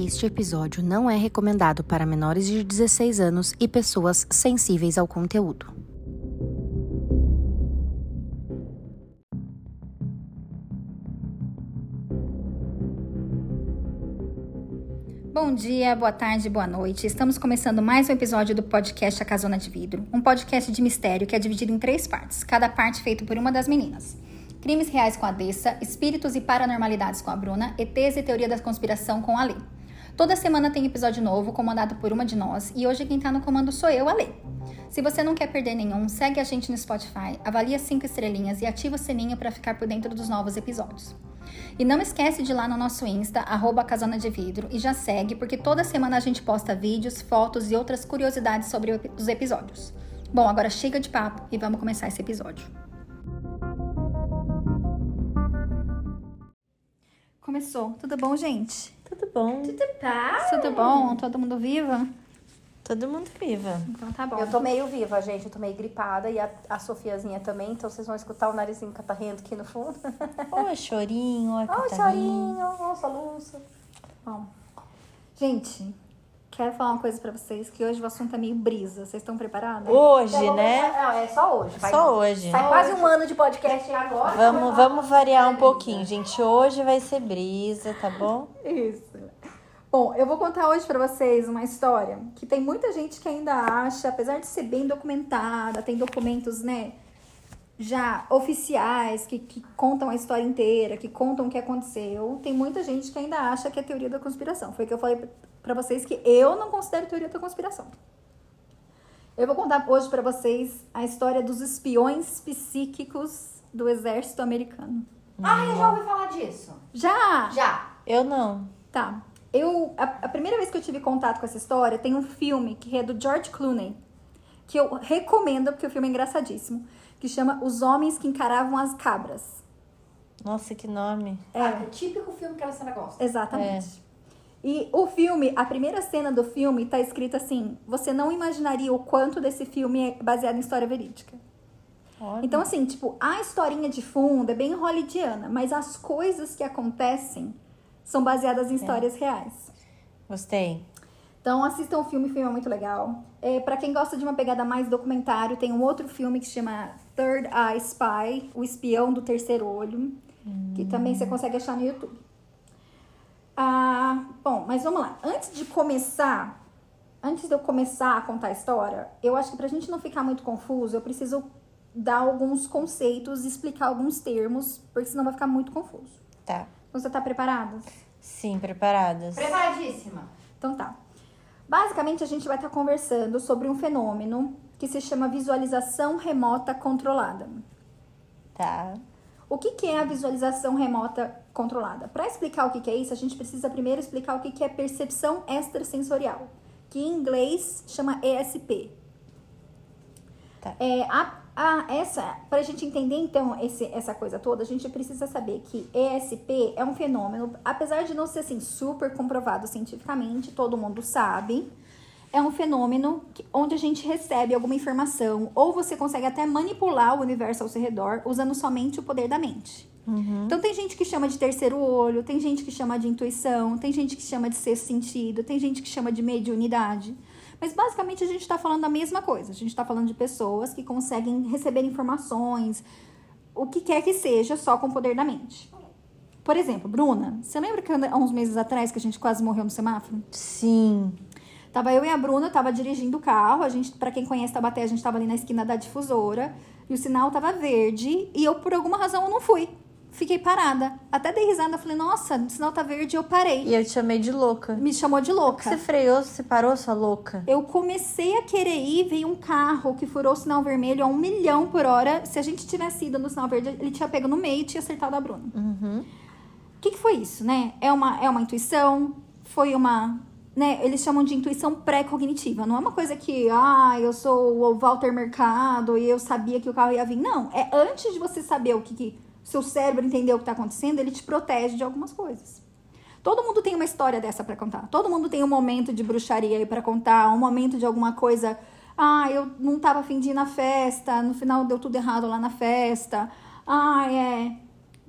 Este episódio não é recomendado para menores de 16 anos e pessoas sensíveis ao conteúdo. Bom dia, boa tarde, boa noite. Estamos começando mais um episódio do podcast A Casona de Vidro, um podcast de mistério que é dividido em três partes, cada parte feito por uma das meninas. Crimes reais com a Dessa, espíritos e paranormalidades com a Bruna, ETs e teoria da conspiração com a Lê. Toda semana tem episódio novo, comandado por uma de nós, e hoje quem tá no comando sou eu, a Lê. Se você não quer perder nenhum, segue a gente no Spotify, avalia cinco estrelinhas e ativa o sininho para ficar por dentro dos novos episódios. E não esquece de ir lá no nosso Insta, arroba de Vidro, e já segue, porque toda semana a gente posta vídeos, fotos e outras curiosidades sobre os episódios. Bom, agora chega de papo e vamos começar esse episódio. Começou. Tudo bom, gente? Tudo bom? Tudo pá? Tudo bom? Todo mundo viva? Todo mundo viva. Então tá bom. Eu tô meio viva, gente. Eu tô meio gripada e a, a Sofiazinha também. Então vocês vão escutar o narizinho catarrento aqui no fundo. Oi, chorinho, oi, Oi, Catarina. chorinho. Oi, soluço. Bom, gente, quero falar uma coisa pra vocês, que hoje o assunto é meio brisa. Vocês estão preparados? Hoje, Então, né? Não, é só hoje. Vai- Só hoje. Faz quase um ano de podcast agora. Vamos, vamos variar um pouquinho, gente. Hoje vai ser brisa, tá bom? Isso. Bom, eu vou contar hoje pra vocês uma história que tem muita gente que ainda acha, apesar de ser bem documentada, tem documentos, né, já oficiais que, que contam a história inteira, que contam o que aconteceu. Tem muita gente que ainda acha que é teoria da conspiração. Foi o que eu falei pra vocês que eu não considero teoria da conspiração. Eu vou contar hoje pra vocês a história dos espiões psíquicos do exército americano. Ah, eu já ouvi falar disso. Já! Já. Eu não. Tá. Eu, a, a primeira vez que eu tive contato com essa história, tem um filme que é do George Clooney, que eu recomendo porque o filme é engraçadíssimo, que chama Os Homens que Encaravam as Cabras. Nossa, que nome. É. Ah, o típico filme que a senhora gosta. Exatamente. E o filme, a primeira cena do filme tá escrita assim: você não imaginaria o quanto desse filme é baseado em história verídica. Então, assim, tipo, a historinha de fundo é bem hollywoodiana, mas as coisas que acontecem são baseadas em histórias reais. Gostei. Então assistam o filme, o filme é muito legal. É, para quem gosta de uma pegada mais documentário, tem um outro filme que se chama Third Eye Spy, o espião do terceiro olho, que também você consegue achar no YouTube. Ah, bom, mas vamos lá. Antes de começar, antes de eu começar a contar a história, eu acho que pra gente não ficar muito confuso, eu preciso dar alguns conceitos explicar alguns termos, porque senão vai ficar muito confuso. Tá. Então, você tá preparada? Sim, preparadas. Preparadíssima. Então tá. Basicamente, a gente vai estar conversando sobre um fenômeno que se chama visualização remota controlada. Tá. O que, que é a visualização remota controlada? Para explicar o que, que é isso, a gente precisa primeiro explicar o que, que é percepção extrasensorial, que em inglês chama ESP. Tá. É, a, a, essa, para a gente entender então esse, essa coisa toda, a gente precisa saber que ESP é um fenômeno, apesar de não ser assim super comprovado cientificamente, todo mundo sabe, é um fenômeno que- onde a gente recebe alguma informação ou você consegue até manipular o universo ao seu redor usando somente o poder da mente. Então tem gente que chama de terceiro olho, tem gente que chama de intuição, tem gente que chama de sexto sentido, tem gente que chama de mediunidade. Mas basicamente a gente está falando da mesma coisa. A gente está falando de pessoas que conseguem receber informações, o que quer que seja, só com o poder da mente. Por exemplo, Bruna, você lembra que há uns meses atrás que a gente quase morreu no semáforo? Sim. Tava eu e a Bruna, tava dirigindo o carro. A gente, para quem conhece Tabaté, a gente tava ali na esquina da difusora. E o sinal tava verde. E eu, por alguma razão, eu não fui. Fiquei parada. Até dei risada. Falei, nossa, o sinal tá verde. Eu parei. E eu te chamei de louca. Me chamou de louca. Você freou, você parou, sua louca? Eu comecei a querer ir, veio um carro que furou o sinal vermelho a um milhão por hora. Se a gente tivesse ido no sinal verde, ele tinha pego no meio e tinha acertado a Bruna. Uhum. O que, que foi isso, né? É uma, é uma intuição? Foi uma. Né, eles chamam de intuição pré-cognitiva. Não é uma coisa que, ah, eu sou o Walter Mercado e eu sabia que o carro ia vir. Não. É antes de você saber o que, que seu cérebro entender o que está acontecendo, ele te protege de algumas coisas. Todo mundo tem uma história dessa para contar. Todo mundo tem um momento de bruxaria aí para contar, um momento de alguma coisa. Ah, eu não tava afim de ir na festa, no final deu tudo errado lá na festa. Ah, é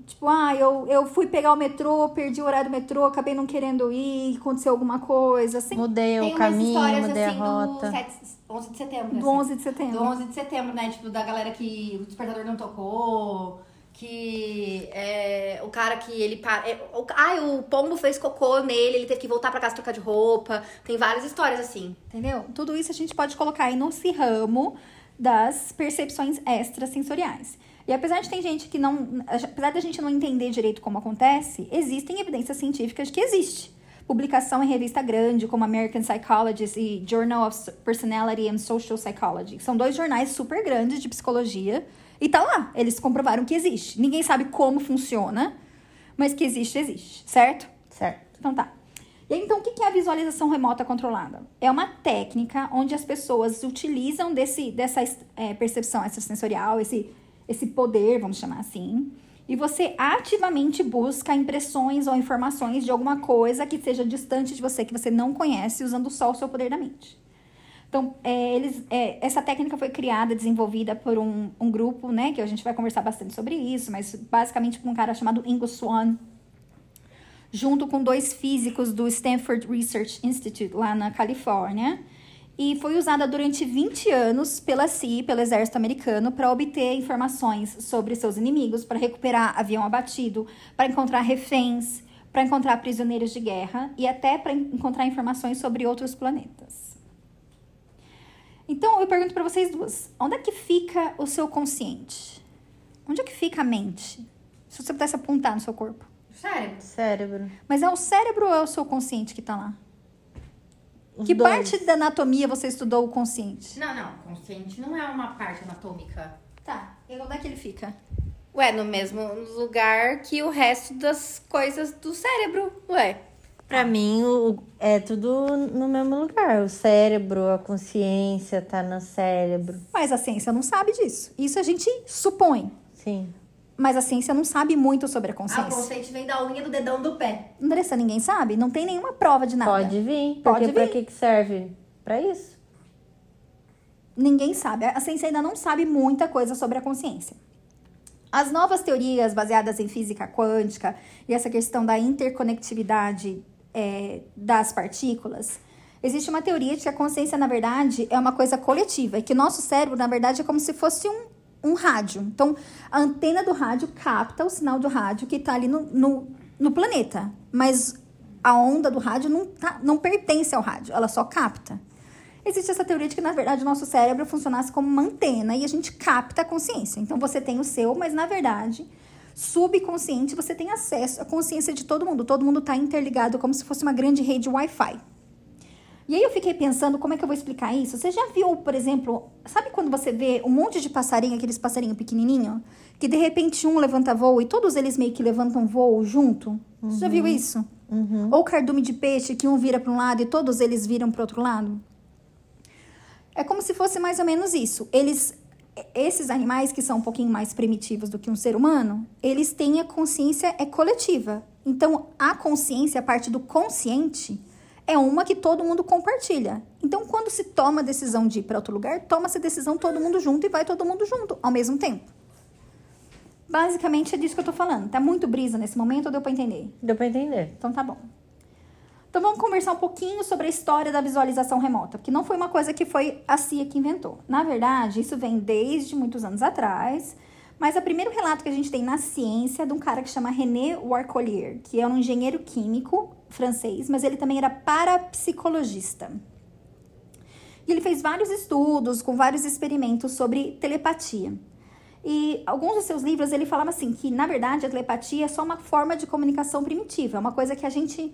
Tipo, ah, eu, eu fui pegar o metrô, perdi o horário do metrô, acabei não querendo ir, aconteceu alguma coisa, assim. Mudei Tem o umas caminho, histórias mudei assim a rota. do 7, 11 de setembro. Do assim. 11 de setembro. Do 11 de setembro, né? Tipo, da galera que o despertador não tocou, que é, o cara que ele para. É, o, ai, o pombo fez cocô nele, ele teve que voltar pra casa trocar de roupa. Tem várias histórias assim. Entendeu? Tudo isso a gente pode colocar aí nesse ramo das percepções extrasensoriais. E apesar de ter gente que não. Apesar da gente não entender direito como acontece, existem evidências científicas que existe. Publicação em revista grande, como American Psychologist e Journal of Personality and Social Psychology. São dois jornais super grandes de psicologia. E tá lá, eles comprovaram que existe. Ninguém sabe como funciona, mas que existe, existe, certo? Certo. Então tá. E aí, então, o que é a visualização remota controlada? É uma técnica onde as pessoas utilizam desse, dessa é, percepção extrasensorial, esse, esse poder, vamos chamar assim, e você ativamente busca impressões ou informações de alguma coisa que seja distante de você, que você não conhece, usando só o seu poder da mente. Então, é, eles, é, essa técnica foi criada, desenvolvida por um, um grupo, né, que a gente vai conversar bastante sobre isso, mas basicamente por um cara chamado Ingo Swann, junto com dois físicos do Stanford Research Institute, lá na Califórnia. E foi usada durante 20 anos pela CIA, pelo exército americano, para obter informações sobre seus inimigos, para recuperar avião abatido, para encontrar reféns, para encontrar prisioneiros de guerra e até para encontrar informações sobre outros planetas. Então, eu pergunto para vocês duas: onde é que fica o seu consciente? Onde é que fica a mente? Se você pudesse apontar no seu corpo. Sério? Cérebro. Mas é o cérebro ou é o seu consciente que tá lá? Os que dois. parte da anatomia você estudou o consciente? Não, não. Consciente não é uma parte anatômica. Tá. E onde é que ele fica? Ué, no mesmo lugar que o resto das coisas do cérebro. Ué. Pra mim, o- é tudo no mesmo lugar. O cérebro, a consciência tá no cérebro. Mas a ciência não sabe disso. Isso a gente supõe. Sim. Mas a ciência não sabe muito sobre a Ah, o consciência. consciente vem da unha do dedão do pé. Andressa, ninguém sabe? Não tem nenhuma prova de nada. Pode vir. Pode Porque pra vir. que que serve? Pra isso. Ninguém sabe. A ciência ainda não sabe muita coisa sobre a consciência. As novas teorias baseadas em física quântica e essa questão da interconectividade é, das partículas, existe uma teoria de que a consciência, na verdade, é uma coisa coletiva e que o nosso cérebro, na verdade, é como se fosse um, um rádio. Então, a antena do rádio capta o sinal do rádio que está ali no, no, no planeta, mas a onda do rádio não, tá, não pertence ao rádio, ela só capta. Existe essa teoria de que, na verdade, o nosso cérebro funcionasse como uma antena e a gente capta a consciência. Então, você tem o seu, mas, na verdade, subconsciente, você tem acesso à consciência de todo mundo. Todo mundo está interligado como se fosse uma grande rede Wi-Fi. E aí eu fiquei pensando, como é que eu vou explicar isso? Você já viu, por exemplo, sabe quando você vê um monte de passarinho, aqueles passarinhos pequenininho, que de repente um levanta voo e todos eles meio que levantam voo junto? Você já viu isso? Ou cardume de peixe que um vira para um lado e todos eles viram para outro lado? É como se fosse mais ou menos isso. Eles, esses animais que são um pouquinho mais primitivos do que um ser humano, eles têm a consciência é coletiva. Então, a consciência, a parte do consciente, é uma que todo mundo compartilha. Então, quando se toma a decisão de ir para outro lugar, toma-se a decisão todo mundo junto e vai todo mundo junto ao mesmo tempo. Basicamente é disso que eu tô falando. Tá muito brisa nesse momento ou deu para entender? Deu pra entender. Então tá bom. Então vamos conversar um pouquinho sobre a história da visualização remota, porque não foi uma coisa que foi a CIA que inventou. Na verdade, isso vem desde muitos anos atrás, mas o primeiro relato que a gente tem na ciência é de um cara que chama René Warcolier, que é um engenheiro químico francês, mas ele também era parapsicologista. E ele fez vários estudos com vários experimentos sobre telepatia. E alguns dos seus livros ele falava assim que na verdade a telepatia é só uma forma de comunicação primitiva, é uma coisa que a gente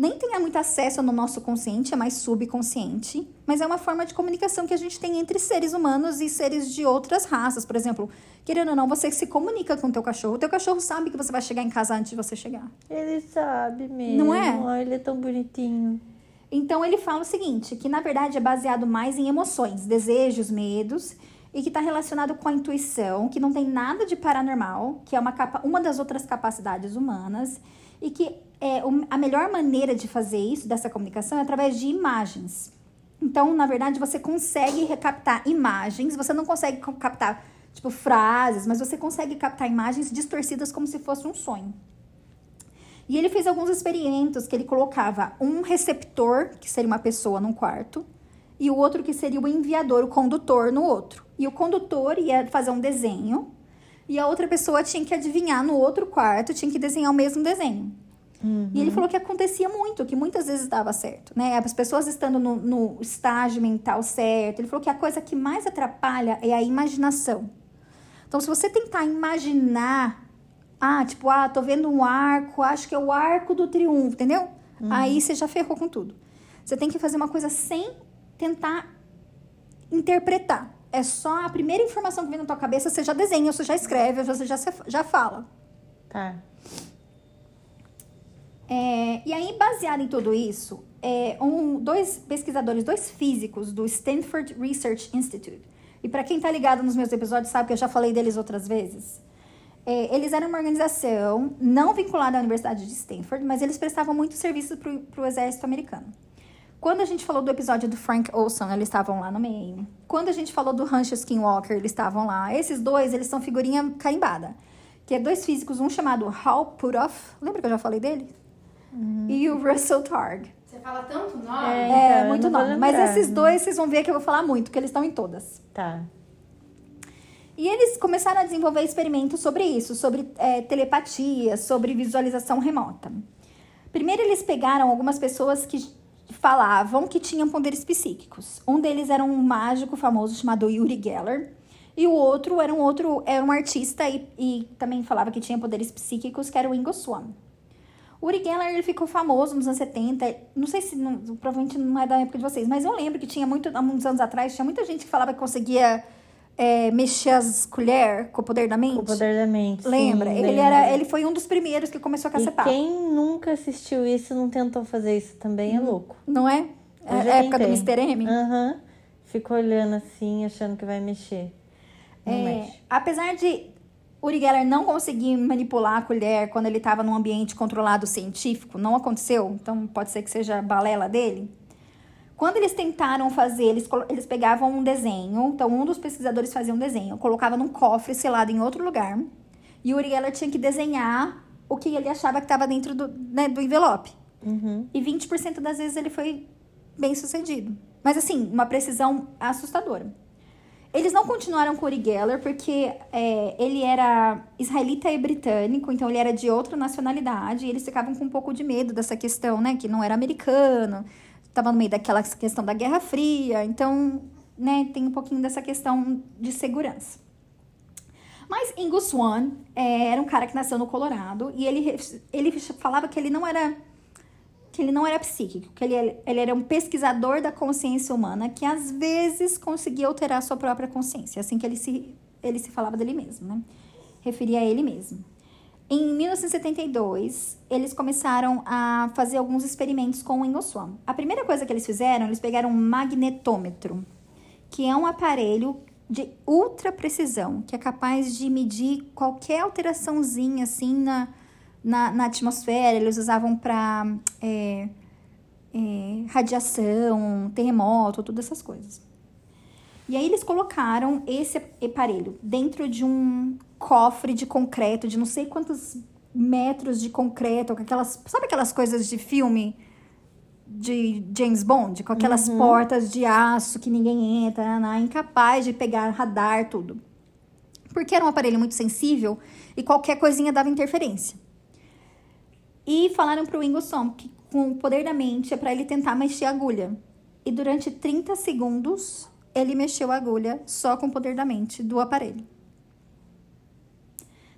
nem tenha muito acesso no nosso consciente, é mais subconsciente, mas é uma forma de comunicação que a gente tem entre seres humanos e seres de outras raças. Por exemplo, querendo ou não, você se comunica com o teu cachorro, o teu cachorro sabe que você vai chegar em casa antes de você chegar. Ele sabe mesmo. Não é? Ele é tão bonitinho. Então ele fala o seguinte, que na verdade é baseado mais em emoções, desejos, medos, e que está relacionado com a intuição, que não tem nada de paranormal, que é uma, capa uma das outras capacidades humanas, e que é, a melhor maneira de fazer isso, dessa comunicação, é através de imagens. Então, na verdade, você consegue recaptar imagens, você não consegue co- captar tipo frases, mas você consegue captar imagens distorcidas como se fosse um sonho. E ele fez alguns experimentos que ele colocava um receptor, que seria uma pessoa num quarto, e o outro que seria o enviador, o condutor no outro. E o condutor ia fazer um desenho e a outra pessoa tinha que adivinhar no outro quarto, tinha que desenhar o mesmo desenho. Uhum. E ele falou que acontecia muito, que muitas vezes dava certo, né? As pessoas estando no, no, estágio mental certo. Ele falou que a coisa que mais atrapalha é a imaginação. Então, se você tentar imaginar, ah, tipo, ah, tô vendo um arco, acho que é o arco do triunfo, entendeu? Uhum. Aí você já ferrou com tudo. Você tem que fazer uma coisa sem tentar interpretar. É só a primeira informação que vem na tua cabeça, você já desenha, você já escreve, você já, já fala. Tá. É, e aí, baseado em tudo isso, é, um, dois pesquisadores, dois físicos do Stanford Research Institute, e para quem está ligado nos meus episódios sabe que eu já falei deles outras vezes, é, eles eram uma organização não vinculada à Universidade de Stanford, mas eles prestavam muito serviço para o exército americano. Quando a gente falou do episódio do Frank Olson, eles estavam lá no meio. Quando a gente falou do Rancho Skinwalker, eles estavam lá. Esses dois, eles são figurinha carimbada. Que é dois físicos, um chamado Hal Puthoff. Lembra que eu já falei dele? Uhum. E o Russell Targ. Você fala tanto nome? É, é então, muito nome. Mas esses dois, vocês vão ver que eu vou falar muito, porque eles estão em todas. Tá. E eles começaram a desenvolver experimentos sobre isso, sobre é, telepatia, sobre visualização remota. Primeiro, eles pegaram algumas pessoas que falavam que tinham poderes psíquicos. Um deles era um mágico famoso chamado Yuri Geller. E o outro era um outro, era um artista e, e também falava que tinha poderes psíquicos, que era o Ingo Swan. O Uri Geller ele ficou famoso nos anos 70. Não sei se, não, provavelmente não é da época de vocês, mas eu lembro que tinha muito, há muitos anos atrás, tinha muita gente que falava que conseguia é, mexer as colheres com o poder da mente. Com o poder da mente. Lembra? Sim, ele, lembra. Era, ele foi um dos primeiros que começou a cacetar. E quem nunca assistiu isso não tentou fazer isso também é louco. Não é? É a época do Mr. M? Aham. Uhum. Olhando assim, achando que vai mexer. Não é, mexe. Apesar de Uri Geller não conseguir manipular a colher quando ele estava num ambiente controlado científico, não aconteceu, então pode ser que seja balela dele. Quando eles tentaram fazer, eles, eles pegavam um desenho, então um dos pesquisadores fazia um desenho, colocava num cofre selado em outro lugar, e o Uri Geller tinha que desenhar o que ele achava que estava dentro do, né, do envelope. Uhum. E 20% das vezes ele foi bem sucedido. Mas assim, uma precisão assustadora. Eles não continuaram com Uri Geller porque é, ele era israelita e britânico, então ele era de outra nacionalidade, e eles ficavam com um pouco de medo dessa questão, né? Que não era americano, estava no meio daquela questão da Guerra Fria, então, né, tem um pouquinho dessa questão de segurança. Mas Ingo Swan é, era um cara que nasceu no Colorado e ele, ele falava que ele não era que ele não era psíquico, que ele, ele era um pesquisador da consciência humana que às vezes conseguia alterar sua própria consciência, assim que ele se, ele se falava dele mesmo, né? Referia a ele mesmo. Em 1972, eles começaram a fazer alguns experimentos com o Ingoswam. A primeira coisa que eles fizeram, eles pegaram um magnetômetro, que é um aparelho de ultra precisão, que é capaz de medir qualquer alteraçãozinha assim na, na, na atmosfera, eles usavam para é, é, radiação, terremoto, todas essas coisas. E aí eles colocaram esse aparelho dentro de um cofre de concreto, de não sei quantos metros de concreto, com aquelas, sabe aquelas coisas de filme de James Bond, com aquelas uhum. portas de aço que ninguém entra, né, incapaz de pegar radar, tudo. Porque era um aparelho muito sensível e qualquer coisinha dava interferência. E falaram pro Ingo Som que com o poder da mente é para ele tentar mexer a agulha. E durante 30 segundos ele mexeu a agulha só com o poder da mente do aparelho.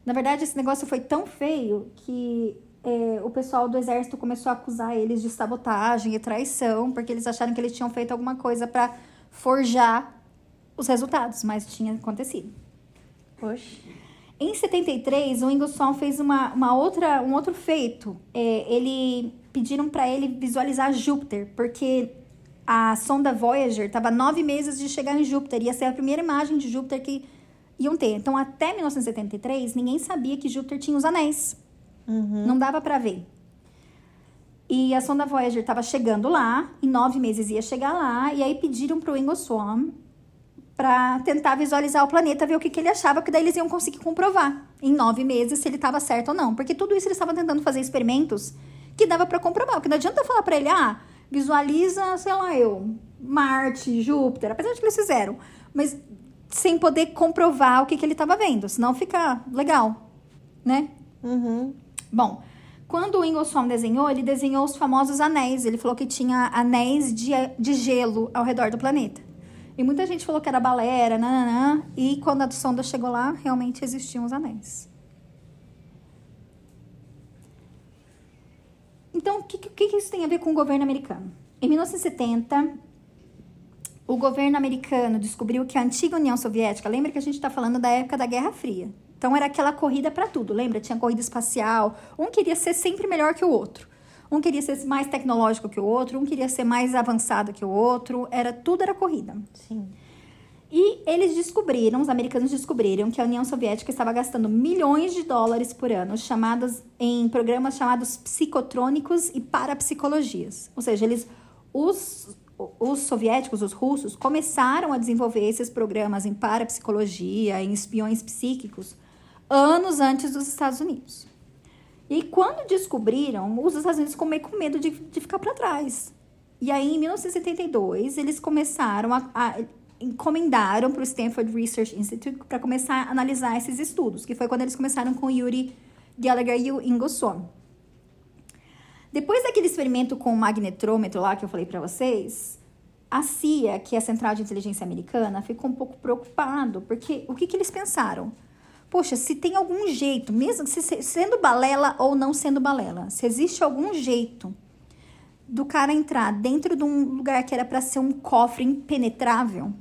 Na verdade, esse negócio foi tão feio que é, o pessoal do exército começou a acusar eles de sabotagem e traição, porque eles acharam que eles tinham feito alguma coisa para forjar os resultados, mas tinha acontecido. Poxa. Em 73, o Ingersoll fez uma, uma outra, um outro feito. É, ele pediram para ele visualizar Júpiter, porque a sonda Voyager estava nove meses de chegar em Júpiter. Ia ser a primeira imagem de Júpiter que iam ter. Então, até 1973, ninguém sabia que Júpiter tinha os anéis. Uhum. Não dava para ver. E a sonda Voyager estava chegando lá, em nove meses ia chegar lá, e aí pediram para o Ingo Swan para tentar visualizar o planeta, ver o que, que ele achava, porque daí eles iam conseguir comprovar em nove meses se ele estava certo ou não. Porque tudo isso eles estavam tentando fazer experimentos que dava para comprovar. Porque não adianta falar para ele, ah, visualiza, sei lá, eu, Marte, Júpiter, apesar de que eles fizeram, mas sem poder comprovar o que, que ele estava vendo, senão fica legal, né? Uhum. Bom, quando o Ingersoll desenhou, ele desenhou os famosos anéis. Ele falou que tinha anéis de, de gelo ao redor do planeta. E muita gente falou que era balera, nananã. E quando a sonda chegou lá, realmente existiam os anéis. Então, o que, que, que isso tem a ver com o governo americano? Em 1970, o governo americano descobriu que a antiga União Soviética, lembra que a gente está falando da época da Guerra Fria. Então era aquela corrida para tudo, lembra? Tinha corrida espacial, um queria ser sempre melhor que o outro. Um queria ser mais tecnológico que o outro, um queria ser mais avançado que o outro, era tudo era corrida. Sim. E eles descobriram, os americanos descobriram que a União Soviética estava gastando milhões de dólares por ano chamados em programas chamados psicotrônicos e parapsicologias. Ou seja, eles os os soviéticos, os russos, começaram a desenvolver esses programas em parapsicologia, em espiões psíquicos, anos antes dos Estados Unidos. E quando descobriram, os Estados Unidos ficou meio com medo de, de ficar para trás. E aí, em 1972, eles começaram a, a encomendaram para o Stanford Research Institute para começar a analisar esses estudos, que foi quando eles começaram com Yuri Gallagher e o Ingo Swann. Depois daquele experimento com o magnetrômetro lá que eu falei para vocês, a CIA, que é a Central de Inteligência Americana, ficou um pouco preocupado, porque o que, que eles pensaram? Poxa, se tem algum jeito, mesmo se, sendo balela ou não sendo balela, se existe algum jeito do cara entrar dentro de um lugar que era para ser um cofre impenetrável,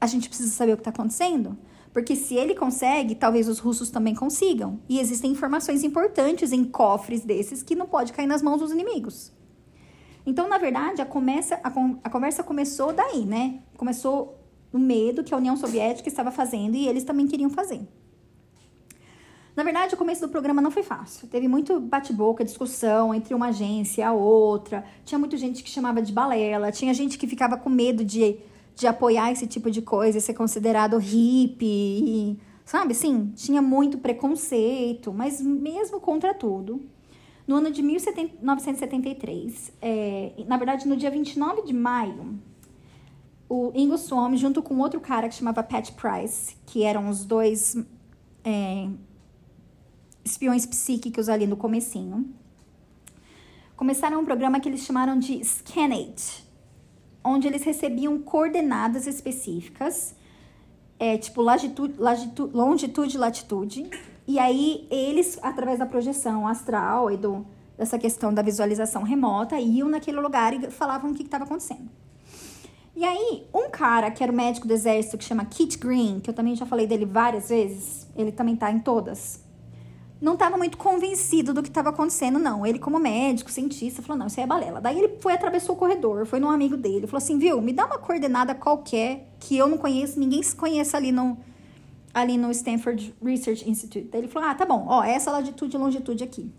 a gente precisa saber o que está acontecendo? Porque se ele consegue, talvez os russos também consigam. E existem informações importantes em cofres desses que não pode cair nas mãos dos inimigos. Então, na verdade, a, começa, a, a conversa começou daí, né? Começou o medo que a União Soviética estava fazendo e eles também queriam fazer. Na verdade, o começo do programa não foi fácil. Teve muito bate-boca, discussão entre uma agência e a outra. Tinha muita gente que chamava de balela. Tinha gente que ficava com medo de de apoiar esse tipo de coisa, ser considerado hippie, sabe? Sim, tinha muito preconceito, mas mesmo contra tudo. No ano de 1973, é, na verdade, no dia 29 de maio, o Ingo Swann, junto com outro cara que chamava Pat Price, que eram os dois é, espiões psíquicos ali no comecinho, começaram um programa que eles chamaram de Scanate, onde eles recebiam coordenadas específicas, é, tipo latitude, longitude e latitude. E aí eles, através da projeção astral e do, dessa questão da visualização remota, iam naquele lugar e falavam o que estava acontecendo. E aí, um cara que era o médico do exército, que chama Kit Green, que eu também já falei dele várias vezes, ele também tá em todas não estava muito convencido do que estava acontecendo, não. Ele, como médico, cientista, falou: não, isso aí é balela. Daí ele foi, atravessou o corredor, foi num amigo dele, falou assim: viu, me dá uma coordenada qualquer que eu não conheço, ninguém se conheça ali no, ali no Stanford Research Institute. Daí ele falou: ah, tá bom, ó, essa latitude e longitude aqui.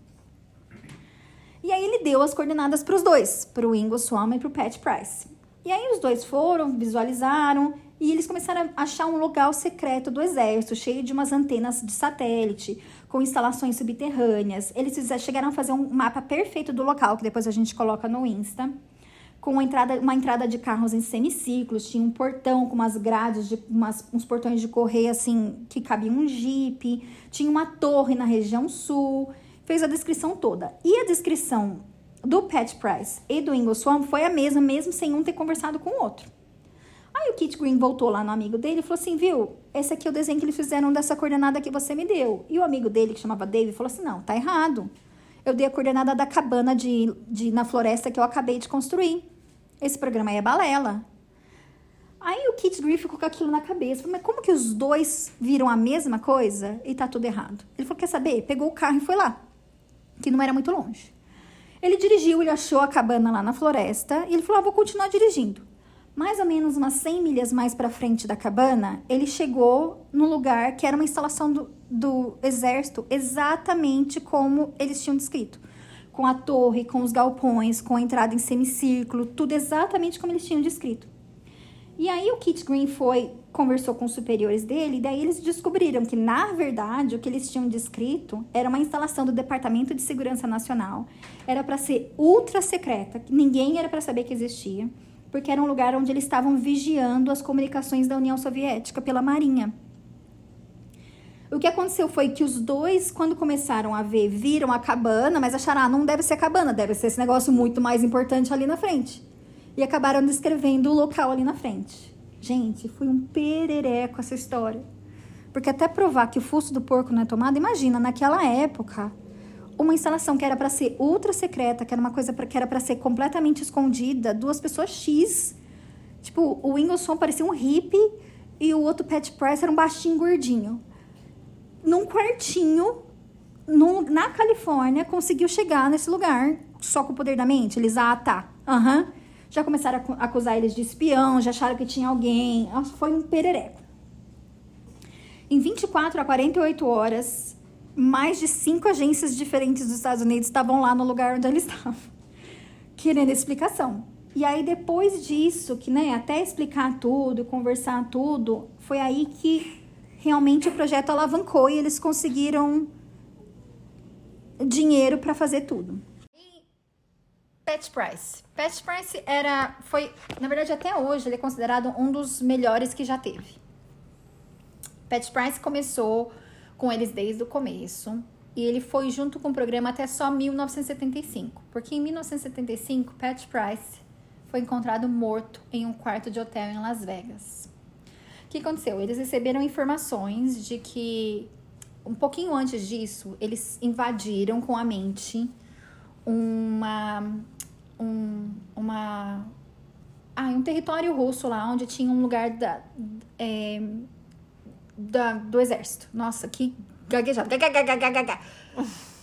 E aí ele deu as coordenadas para os dois, para o Ingo Swann e para o Pat Price. E aí os dois foram, visualizaram e eles começaram a achar um local secreto do exército, cheio de umas antenas de satélite, com instalações subterrâneas. Eles chegaram a fazer um mapa perfeito do local, que depois a gente coloca no Insta. Com uma entrada, uma entrada de carros em semiciclos, tinha um portão com umas grades, de, umas, uns portões de correia assim, que cabia um jipe, tinha uma torre na região sul, fez a descrição toda. E a descrição do Pat Price e do Ingo Swan foi a mesma, mesmo sem um ter conversado com o outro. Aí o Kit Green voltou lá no amigo dele e falou assim, viu, esse aqui é o desenho que eles fizeram dessa coordenada que você me deu. E o amigo dele, que chamava Dave, falou assim, não, tá errado. Eu dei a coordenada da cabana de, de, na floresta que eu acabei de construir. Esse programa aí é balela. Aí o Kit Green ficou com aquilo na cabeça. Mas como que os dois viram a mesma coisa e tá tudo errado? Ele falou, quer saber? Pegou o carro e foi lá, que não era muito longe. Ele dirigiu, ele achou a cabana lá na floresta e ele falou, ah, vou continuar dirigindo mais ou menos umas 100 milhas mais para frente da cabana, ele chegou no lugar que era uma instalação do, do exército, exatamente como eles tinham descrito. Com a torre, com os galpões, com a entrada em semicírculo, tudo exatamente como eles tinham descrito. E aí o Kit Green foi, conversou com os superiores dele, e daí eles descobriram que, na verdade, o que eles tinham descrito era uma instalação do Departamento de Segurança Nacional. Era para ser ultra secreta, ninguém era para saber que existia, porque era um lugar onde eles estavam vigiando as comunicações da União Soviética pela Marinha. O que aconteceu foi que os dois, quando começaram a ver, viram a cabana, mas acharam, ah, não deve ser a cabana, deve ser esse negócio muito mais importante ali na frente e acabaram descrevendo o local ali na frente. Gente, foi um perereco essa história. Porque até provar que o fuso do porco não é tomado, imagina, naquela época, uma instalação que era para ser ultra secreta, que era uma coisa pra, que era para ser completamente escondida, duas pessoas X. Tipo, o Ingleson parecia um hippie e o outro Pat Price era um baixinho gordinho. Num quartinho, num, na Califórnia, conseguiu chegar nesse lugar só com o poder da mente. Eles, ah, tá. Aham. Uhum já começaram a acusar eles de espião, já acharam que tinha alguém. Foi um perereco. Em 24 a 48 horas, mais de cinco agências diferentes dos Estados Unidos estavam lá no lugar onde eles estavam, querendo explicação. E aí, depois disso, que né, até explicar tudo, conversar tudo, foi aí que realmente o projeto alavancou e eles conseguiram dinheiro para fazer tudo. Pat Price. Pat Price era, foi, na verdade até hoje, ele é considerado um dos melhores que já teve. Pat Price começou com eles desde o começo e ele foi junto com o programa até só 1975, porque em 1975 Pat Price foi encontrado morto em um quarto de hotel em Las Vegas. O que aconteceu? Eles receberam informações de que um pouquinho antes disso, eles invadiram com a mente uma um, uma, ah, um território russo lá, onde tinha um lugar da, é, da, do exército. Nossa, que gaguejado.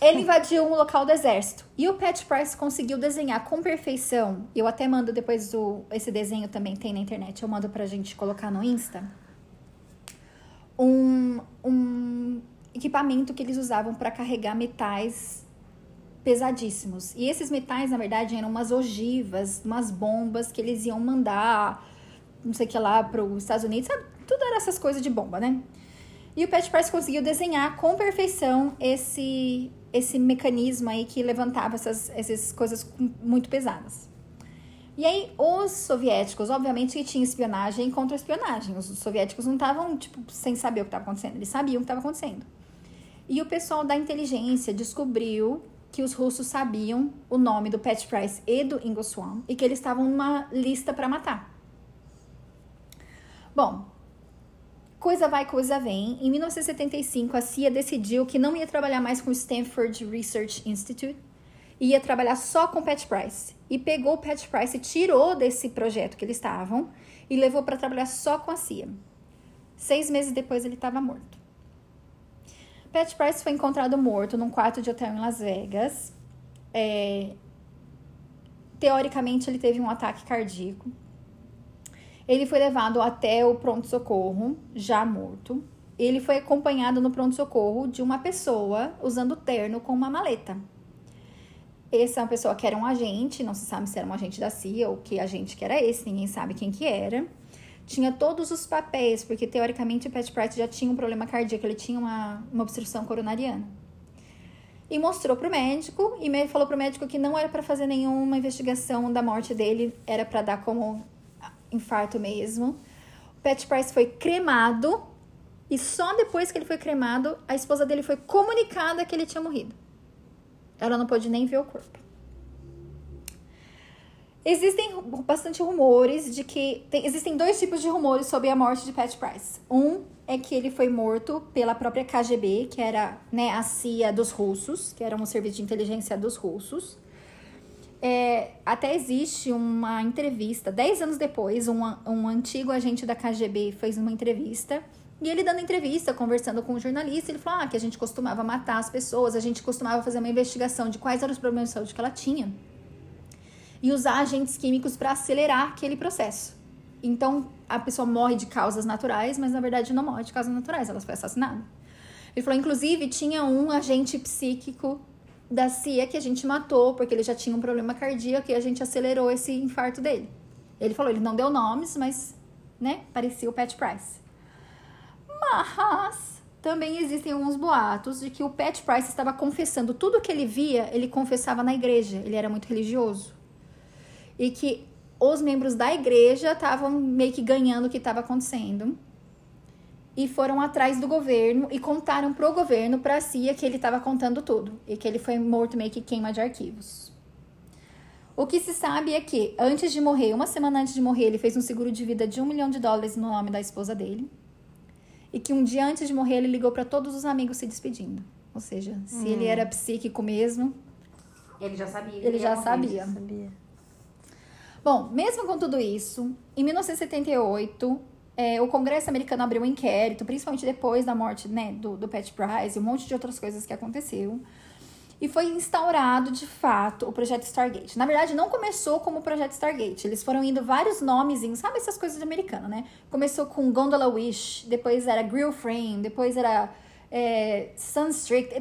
Ele invadiu um local do exército. E o Pat Price conseguiu desenhar com perfeição. Eu até mando depois o, esse desenho também tem na internet. Eu mando pra gente colocar no Insta. Um, um equipamento que eles usavam para carregar metais pesadíssimos. E esses metais, na verdade, eram umas ogivas, umas bombas que eles iam mandar, não sei o que lá, para os Estados Unidos, sabe? Tudo era essas coisas de bomba, né? E o Pat Price conseguiu desenhar com perfeição esse, esse mecanismo aí que levantava essas, essas coisas muito pesadas. E aí, os soviéticos, obviamente que tinha espionagem e contra-espionagem. Os soviéticos não estavam, tipo, sem saber o que estava acontecendo. Eles sabiam o que estava acontecendo. E o pessoal da inteligência descobriu que os russos sabiam o nome do Pat Price e do Ingo Swan e que eles estavam numa lista para matar. Bom, coisa vai, coisa vem. Em 1975, a CIA decidiu que não ia trabalhar mais com o Stanford Research Institute, ia trabalhar só com Pat Price. E pegou o Pat Price tirou desse projeto que eles estavam e levou para trabalhar só com a CIA. Seis meses depois, ele estava morto. Pat Price foi encontrado morto num quarto de hotel em Las Vegas. É... Teoricamente, ele teve um ataque cardíaco. Ele foi levado até o pronto-socorro, já morto. Ele foi acompanhado no pronto-socorro de uma pessoa usando terno com uma maleta. Essa é uma pessoa que era um agente, não se sabe se era um agente da CIA ou que agente que era esse, ninguém sabe quem que era tinha todos os papéis, porque teoricamente o Pat Price já tinha um problema cardíaco, ele tinha uma, uma obstrução coronariana. E mostrou pro médico, e falou pro médico que não era para fazer nenhuma investigação da morte dele, era para dar como infarto mesmo. O Pat Price foi cremado, e só depois que ele foi cremado, a esposa dele foi comunicada que ele tinha morrido. Ela não pôde nem ver o corpo. Existem bastante rumores de que. Tem, existem dois tipos de rumores sobre a morte de Pat Price. Um é que ele foi morto pela própria KGB, que era né, a CIA dos russos, que era um serviço de inteligência dos russos. É, até existe uma entrevista, dez anos depois, um, um antigo agente da KGB fez uma entrevista. E ele dando entrevista, conversando com o um jornalista, ele falou ah, que a gente costumava matar as pessoas, a gente costumava fazer uma investigação de quais eram os problemas de saúde que ela tinha e usar agentes químicos para acelerar aquele processo. Então, a pessoa morre de causas naturais, mas na verdade não morre de causas naturais, ela foi assassinada. Ele falou, inclusive, tinha um agente psíquico da CIA que a gente matou porque ele já tinha um problema cardíaco e a gente acelerou esse infarto dele. Ele falou, ele não deu nomes, mas né? Parecia o Pat Price. Mas também existem alguns boatos de que o Pat Price estava confessando tudo que ele via, ele confessava na igreja. Ele era muito religioso. E que os membros da igreja estavam meio que ganhando o que estava acontecendo. E foram atrás do governo e contaram pro governo, pra CIA, que ele estava contando tudo. E que ele foi morto meio que queima de arquivos. O que se sabe é que, antes de morrer, uma semana antes de morrer, ele fez um seguro de vida de um milhão de dólares no nome da esposa dele. E que um dia antes de morrer, ele ligou para todos os amigos se despedindo. Ou seja, se ele era psíquico mesmo, Ele já sabia. ele já sabia. Sabia. Bom, mesmo com tudo isso, em 1978, é, o Congresso americano abriu um inquérito, principalmente depois da morte né, do, do Pat Price e um monte de outras coisas que aconteceu. E foi instaurado, de fato, o projeto Stargate. Na verdade, não começou como o projeto Stargate. Eles foram indo vários nomezinhos, sabe essas coisas de americano, né? Começou com Gondola Wish, depois era Grill Frame, depois era é.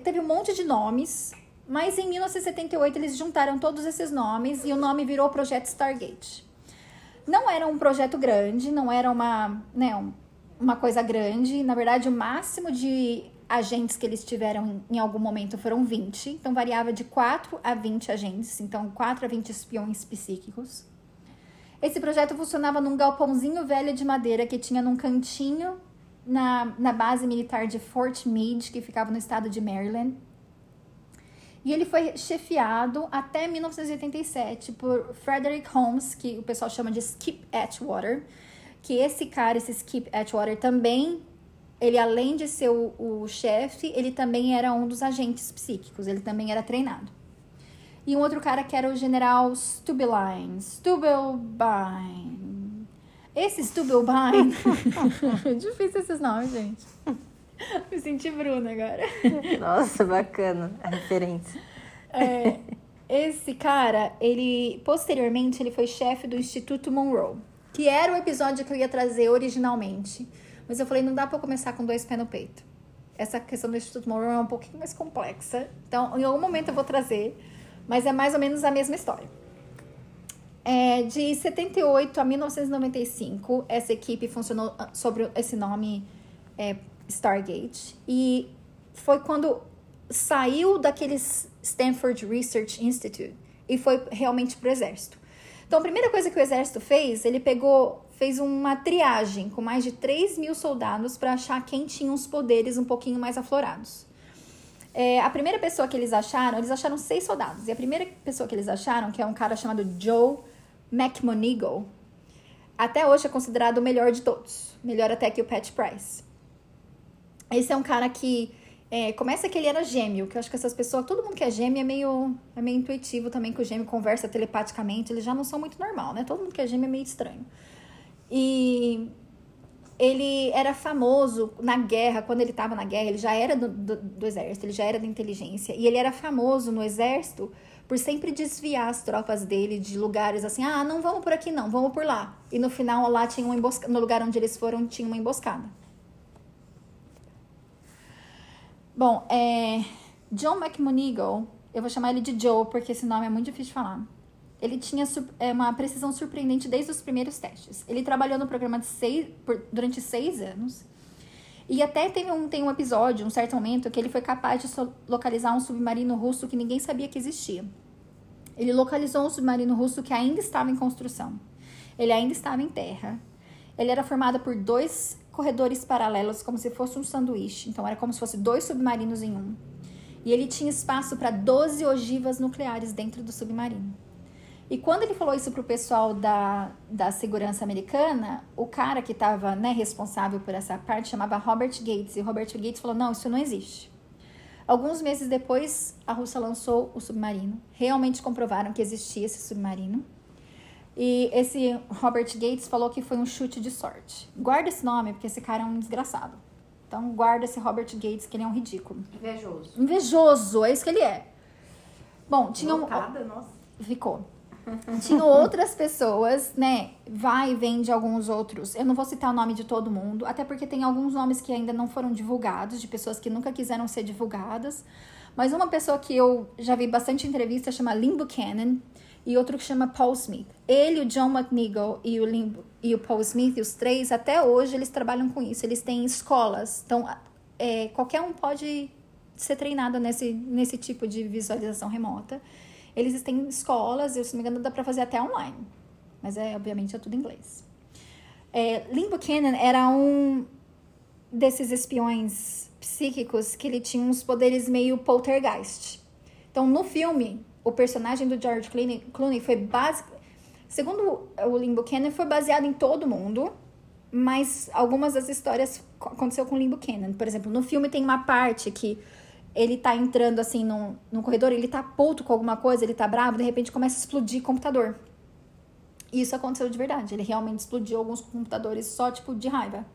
Teve um monte de nomes. Mas em 1978 eles juntaram todos esses nomes e o nome virou Projeto Stargate. Não era um projeto grande, não era uma, né, um- uma coisa grande. Na verdade, o máximo de agentes que eles tiveram em, em algum momento foram 20. Então, variava de 4 a 20 agentes. Então, 4 a 20 espiões psíquicos. Esse projeto funcionava num galpãozinho velho de madeira que tinha num cantinho na, na base militar de Fort Meade, que ficava no estado de Maryland. E ele foi chefiado até 1987 por Frederick Holmes, que o pessoal chama de Skip Atwater. Que esse cara, esse Skip Atwater, também, ele além de ser o, o chefe, ele também era um dos agentes psíquicos, ele também era treinado. E um outro cara que era o general Stubbeline. Stubblebine. Esse Stubblebine. Difícil esses nomes, gente. Me senti Bruna agora. Nossa, bacana a referência. É, esse cara, ele posteriormente ele foi chefe do Instituto Monroe, que era o episódio que eu ia trazer originalmente. Mas eu falei, não dá pra eu começar com dois pés no peito. Essa questão do Instituto Monroe é um pouquinho mais complexa. Então, em algum momento eu vou trazer, mas é mais ou menos a mesma história. É, de 78 a 1995, essa equipe funcionou ah, sobre esse nome é, Stargate. E foi quando saiu daqueles Stanford Research Institute e foi realmente pro exército. Então, a primeira coisa que o exército fez, ele pegou, fez uma triagem com mais de 3 mil soldados para achar quem tinha os poderes um pouquinho mais aflorados. É, a primeira pessoa que eles acharam, eles acharam seis soldados. E a primeira pessoa que eles acharam, que é um cara chamado Joe McMonigal, até hoje é considerado o melhor de todos. Melhor até que o Pat Price. Esse é um cara que é, começa que ele era gêmeo, que eu acho que essas pessoas, todo mundo que é gêmeo é meio, é meio intuitivo também, que o gêmeo conversa telepaticamente, eles já não são muito normal, né? Todo mundo que é gêmeo é meio estranho. E ele era famoso na guerra, quando ele estava na guerra, ele já era do, do, do exército, ele já era da inteligência, e ele era famoso no exército por sempre desviar as tropas dele de lugares assim, ah, não vamos por aqui não, vamos por lá. E no final lá tinha uma emboscada, no lugar onde eles foram tinha uma emboscada. Bom, é, John McMonigal, eu vou chamar ele de Joe porque esse nome é muito difícil de falar. Ele tinha é, uma precisão surpreendente desde os primeiros testes. Ele trabalhou no programa seis, por- durante seis anos. E até teve um, tem um episódio, um certo momento, que ele foi capaz de so- localizar um submarino russo que ninguém sabia que existia. Ele localizou um submarino russo que ainda estava em construção. Ele ainda estava em terra. Ele era formado por dois corredores paralelos, como se fosse um sanduíche. Então, era como se fosse dois submarinos em um. E ele tinha espaço para 12 ogivas nucleares dentro do submarino. E quando ele falou isso pro pessoal da, da segurança americana, o cara que estava né, responsável por essa parte chamava Robert Gates. E Robert Gates falou: não, isso não existe. Alguns meses depois, a Rússia lançou o submarino. Realmente comprovaram que existia esse submarino. E esse Robert Gates falou que foi um chute de sorte. Guarda esse nome, porque esse cara é um desgraçado. Então, guarda esse Robert Gates, que ele é um ridículo. Invejoso. Invejoso, é isso que ele é. Bom, tinha um. Loucada, nossa. Ficou. Tinham outras pessoas, né? Vai e vem de alguns outros. Eu não vou citar o nome de todo mundo, até porque tem alguns nomes que ainda não foram divulgados, de pessoas que nunca quiseram ser divulgadas. Mas uma pessoa que eu já vi bastante entrevista chama Lynn Buchanan. E outro que chama Paul Smith. Ele, o John McNeagle e o, Limbo, e o Paul Smith, os três, até hoje, eles trabalham com isso. Eles têm escolas. Então, é, qualquer um pode ser treinado nesse, nesse tipo de visualização remota. Eles têm escolas, eu, se não me engano, dá para fazer até online. Mas, é, obviamente, é tudo em inglês. É, Lynn Buchanan era um desses espiões psíquicos que ele tinha uns poderes meio poltergeist. Então, no filme, o personagem do George Clooney, foi básico. Segundo o Lynn Buchanan, foi baseado em todo mundo, mas algumas das histórias aconteceu com o Lynn Buchanan. Por exemplo, no filme tem uma parte que ele tá entrando assim num, num corredor, ele tá puto com alguma coisa, ele tá bravo, de repente começa a explodir computador. E isso aconteceu de verdade. Ele realmente explodiu alguns computadores só, tipo, de raiva.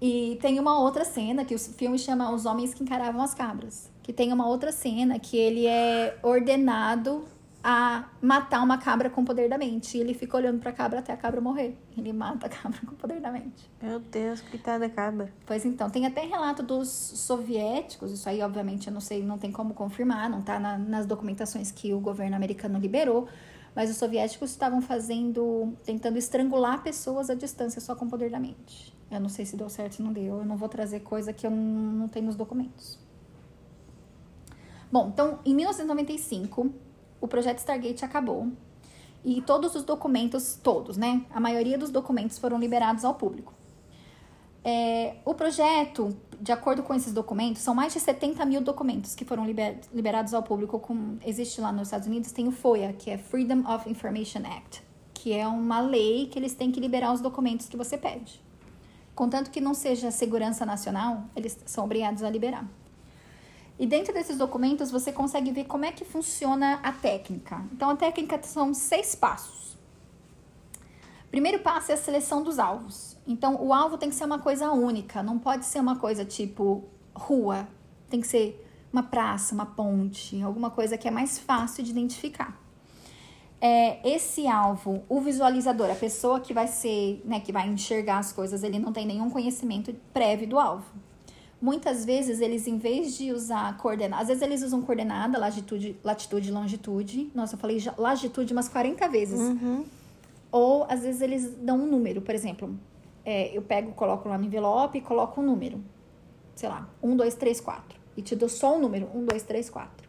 E tem uma outra cena que o filme chama Os Homens que Encaravam as Cabras. Que tem uma outra cena que ele é ordenado a matar uma cabra com o poder da mente. E ele fica olhando pra cabra até a cabra morrer. Ele mata a cabra com o poder da mente. Meu Deus, coitada da cabra. Pois então, tem até relato dos soviéticos, isso aí obviamente eu não sei, não tem como confirmar, não tá na, nas documentações que o governo americano liberou, mas os soviéticos estavam fazendo, tentando estrangular pessoas à distância só com o poder da mente. Eu não sei se deu certo ou não deu, eu não vou trazer coisa que eu não tenho nos documentos. Bom, então, em 1995, o projeto Stargate acabou e todos os documentos, todos, né? A maioria dos documentos foram liberados ao público. É, o projeto, de acordo com esses documentos, são mais de 70 mil documentos que foram liber, liberados ao público. Com, existe lá nos Estados Unidos, tem o FOIA, que é Freedom of Information Act, que é uma lei que eles têm que liberar os documentos que você pede. Contanto que não seja segurança nacional, eles são obrigados a liberar. E dentro desses documentos você consegue ver como é que funciona a técnica. Então, a técnica são seis passos. Primeiro passo é a seleção dos alvos. Então, o alvo tem que ser uma coisa única, não pode ser uma coisa tipo rua, tem que ser uma praça, uma ponte, alguma coisa que é mais fácil de identificar. É, esse alvo, o visualizador, a pessoa que vai ser, né, que vai enxergar as coisas, ele não tem nenhum conhecimento prévio do alvo. Muitas vezes eles, em vez de usar coordenada, às vezes eles usam coordenada, latitude, latitude longitude. Nossa, eu falei latitude umas 40 vezes. Uhum. Ou às vezes eles dão um número, por exemplo. É, eu pego, coloco lá no envelope e coloco um número. Sei lá, 1, 2, 3, 4. E te dou só um número, 1, 2, 3, 4.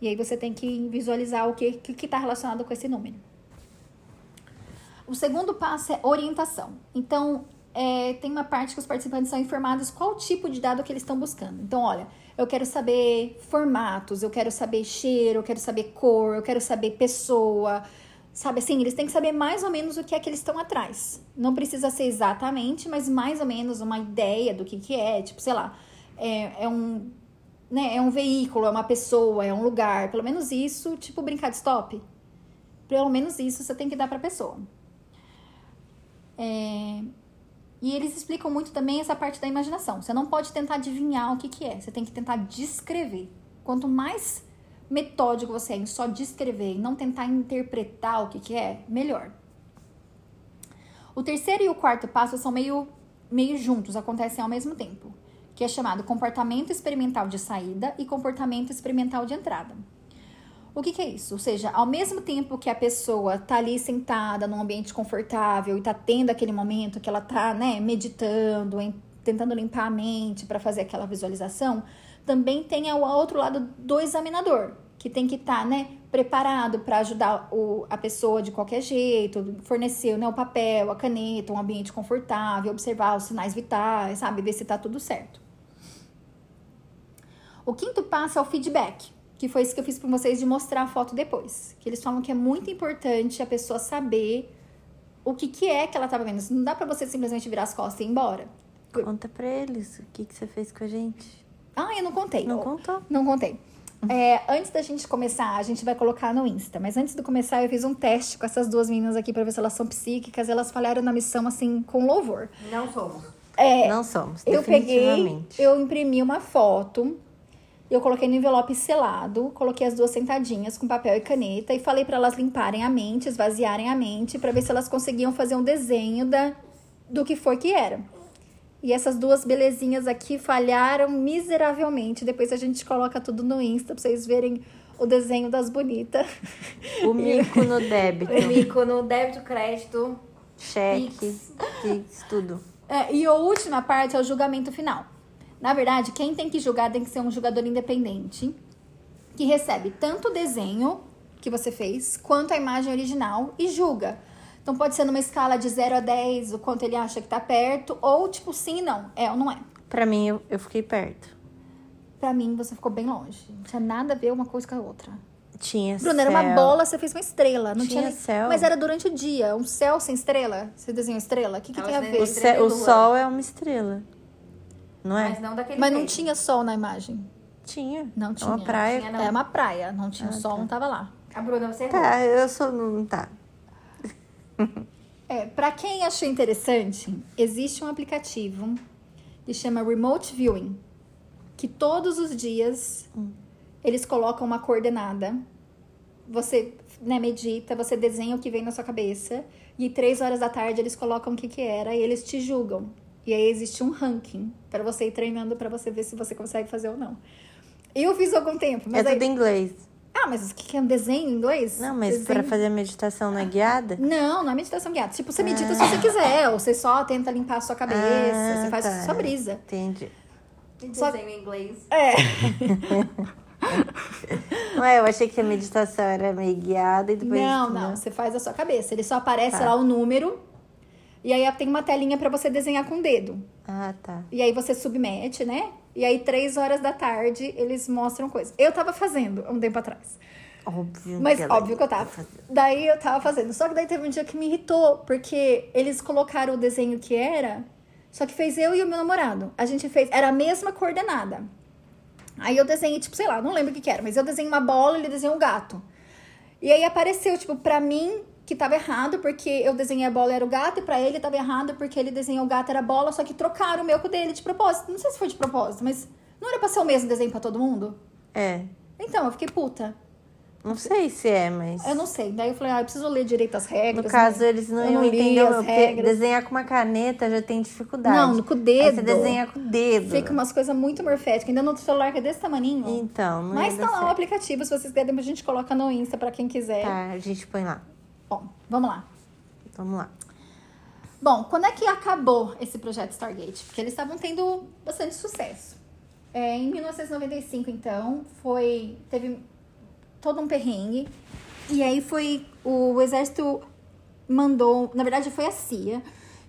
E aí você tem que visualizar o que está tá relacionado com esse número. O segundo passo é orientação. Então, é, tem uma parte que os participantes são informados qual tipo de dado que eles estão buscando. Então, olha, eu quero saber formatos, eu quero saber cheiro, eu quero saber cor, eu quero saber pessoa. Sabe assim, eles têm que saber mais ou menos o que é que eles estão atrás. Não precisa ser exatamente, mas mais ou menos uma ideia do que, que é. Tipo, sei lá, é, é um. Né, é um veículo, é uma pessoa, é um lugar. Pelo menos isso, tipo brincar de stop. Pelo menos isso você tem que dar pra pessoa. É, e eles explicam muito também essa parte da imaginação. Você não pode tentar adivinhar o que, que é, você tem que tentar descrever. Quanto mais metódico você é em só descrever e não tentar interpretar o que, que é, melhor. O terceiro e o quarto passo são meio, meio juntos, acontecem ao mesmo tempo, que é chamado comportamento experimental de saída e comportamento experimental de entrada. O que, que, é isso? Ou seja, ao mesmo tempo que a pessoa tá ali sentada num ambiente confortável e tá tendo aquele momento que ela tá, né, meditando, tentando limpar a mente para fazer aquela visualização, também tem ao outro lado do examinador, que tem que estar, tá, né, preparado para ajudar o, a pessoa de qualquer jeito, fornecer né, o papel, a caneta, um ambiente confortável, observar os sinais vitais, sabe, ver se tá tudo certo. O quinto passo é o feedback que foi isso que eu fiz para vocês de mostrar a foto depois. Que eles falam que é muito importante a pessoa saber o que, que é que ela estava vendo. Não dá para você simplesmente virar as costas e ir embora. Conta para eles o que, que você fez com a gente. Ah, eu não contei. Não contou? Não contei. É, antes da gente começar, a gente vai colocar no Insta. Mas antes de começar, eu fiz um teste com essas duas meninas aqui para ver se elas são psíquicas. Elas falharam na missão, assim, com louvor. Não somos. É, Não somos, eu peguei, eu imprimi uma foto eu coloquei no envelope selado, coloquei as duas sentadinhas com papel e caneta e falei para elas limparem a mente, esvaziarem a mente, para ver se elas conseguiam fazer um desenho da, do que foi que era. E essas duas belezinhas aqui falharam miseravelmente. Depois a gente coloca tudo no Insta pra vocês verem o desenho das bonitas. O mico no débito. O mico no débito, crédito. Cheque, tudo. É, e a última parte é o julgamento final. Na verdade, quem tem que julgar tem que ser um jogador independente que recebe tanto o desenho que você fez quanto a imagem original e julga. Então pode ser numa escala de 0 a 10, o quanto ele acha que tá perto, ou tipo sim, não, é ou não é. Pra mim, eu, eu fiquei perto. Pra mim, você ficou bem longe. Não tinha nada a ver uma coisa com a outra. Tinha Bruna, era céu. uma bola, você fez uma estrela. Não Tinha tinha, céu. Mas era durante o dia. Um céu sem estrela? Você desenhou estrela? O que, que tem a ver? O, o sol é uma estrela. Não é? Mas não daquele Mas não jeito. tinha sol na imagem. Tinha. Não É tinha. uma praia. Tinha, não. É uma praia, não tinha Ah, sol, tá. não tava lá. A Bruna, você errou. Tá, eu sou. Não tá. É, para quem achou interessante, existe um aplicativo que chama Remote Viewing, que todos os dias eles colocam uma coordenada. Você né, medita, você desenha o que vem na sua cabeça e três horas da tarde eles colocam o que que era e eles te julgam. E aí existe um ranking para você ir treinando para você ver se você consegue fazer ou não. Eu fiz algum tempo, mas é aí... tudo em inglês. Ah, mas o que é um desenho em inglês? Não, mas Desenho- pra fazer a meditação não é guiada? não, não é meditação guiada. Tipo, você medita se você quiser, ou você só tenta limpar a sua cabeça, Ah, você faz tá. sua brisa. Entendi. Só- Desenho em inglês. É. Ué, eu achei que a meditação era meio guiada e depois. Não, né? não, você faz a sua cabeça. Ele só aparece Tá. lá o número, e aí tem uma telinha pra você desenhar com o dedo. Ah, tá. E aí você submete, né? E aí, três horas da tarde, eles mostram coisa. Eu tava fazendo há um tempo atrás. Óbvio. Mas óbvio que eu tava. Daí eu tava fazendo. Só que daí teve um dia que me irritou, porque eles colocaram o desenho que era, só que fez eu e o meu namorado. A gente fez, era a mesma coordenada. Aí eu desenhei, tipo, sei lá, não lembro o que, que era, mas eu desenhei uma bola e ele desenhou um gato. E aí apareceu, tipo, pra mim que tava errado, porque eu desenhei a bola era o gato, e pra ele tava errado, porque ele desenhou o gato era a bola, só que trocaram o meu com o dele de propósito. Não sei se foi de propósito, mas não era pra ser o mesmo desenho pra todo mundo? É. Então, eu fiquei puta. Não sei se é, mas. Eu não sei. Daí eu falei, ah, eu preciso ler direito as regras. No caso, né? eles não Eu iam li entender, as regras. desenhar com uma caneta já tem dificuldade. Não, com o Aí dedo. você desenha com o dedo. Fica umas coisas muito morféticas. Ainda no celular que é desse tamaninho. Então, não Mas tá lá o aplicativo, se vocês quiserem, a gente coloca no Insta pra quem quiser. Tá, a gente põe lá. Bom, vamos lá. Vamos lá. Bom, quando é que acabou esse projeto Stargate? Porque eles estavam tendo bastante sucesso. É, em 1995, então, foi teve todo um perrengue. E aí foi o exército mandou, na verdade foi a CIA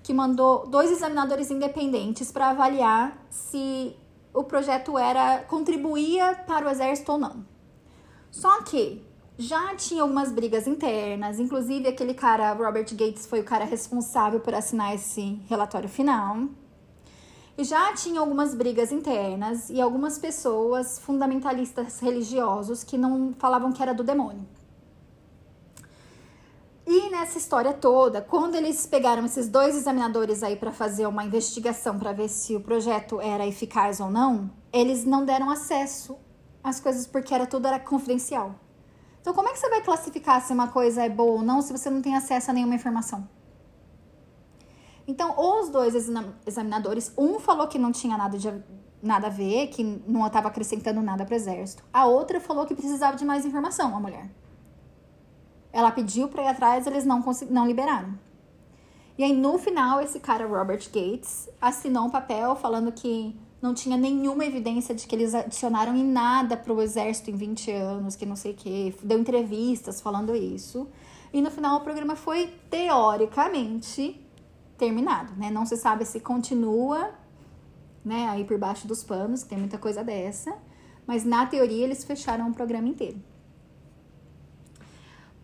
que mandou dois examinadores independentes para avaliar se o projeto era contribuía para o exército ou não. Só que já tinha algumas brigas internas, inclusive aquele cara, Robert Gates, foi o cara responsável por assinar esse relatório final. E já tinha algumas brigas internas e algumas pessoas fundamentalistas religiosos que não falavam que era do demônio. E nessa história toda, quando eles pegaram esses dois examinadores aí para fazer uma investigação para ver se o projeto era eficaz ou não, eles não deram acesso às coisas porque era tudo era confidencial. Então, como é que você vai classificar se uma coisa é boa ou não se você não tem acesso a nenhuma informação? Então, os dois exam- examinadores, um falou que não tinha nada, de, nada a ver, que não estava acrescentando nada para o exército. A outra falou que precisava de mais informação, a mulher. Ela pediu para ir atrás, eles não, não liberaram. E aí, no final, esse cara, Robert Gates, assinou um papel falando que não tinha nenhuma evidência de que eles adicionaram em nada para o exército em 20 anos, que não sei o quê. Deu entrevistas falando isso. E no final, o programa foi, teoricamente, terminado, né? Não se sabe se continua, né, aí por baixo dos panos, tem muita coisa dessa. Mas, na teoria, eles fecharam o programa inteiro.